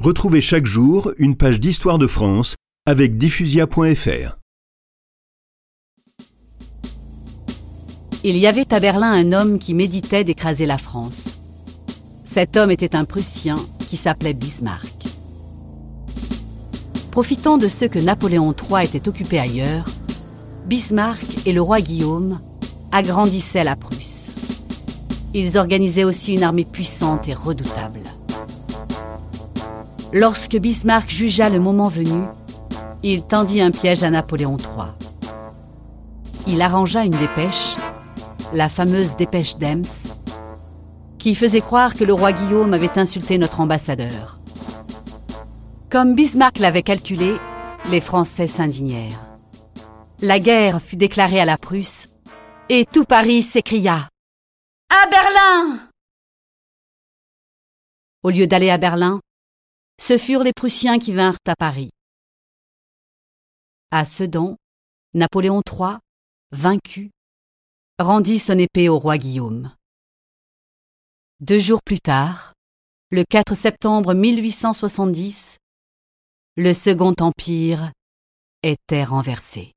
Retrouvez chaque jour une page d'histoire de France avec diffusia.fr. Il y avait à Berlin un homme qui méditait d'écraser la France. Cet homme était un Prussien qui s'appelait Bismarck. Profitant de ce que Napoléon III était occupé ailleurs, Bismarck et le roi Guillaume agrandissaient la Prusse. Ils organisaient aussi une armée puissante et redoutable. Lorsque Bismarck jugea le moment venu, il tendit un piège à Napoléon III. Il arrangea une dépêche, la fameuse dépêche d'Ems, qui faisait croire que le roi Guillaume avait insulté notre ambassadeur. Comme Bismarck l'avait calculé, les Français s'indignèrent. La guerre fut déclarée à la Prusse et tout Paris s'écria À Berlin Au lieu d'aller à Berlin, ce furent les Prussiens qui vinrent à Paris. À Sedan, Napoléon III, vaincu, rendit son épée au roi Guillaume. Deux jours plus tard, le 4 septembre 1870, le Second Empire était renversé.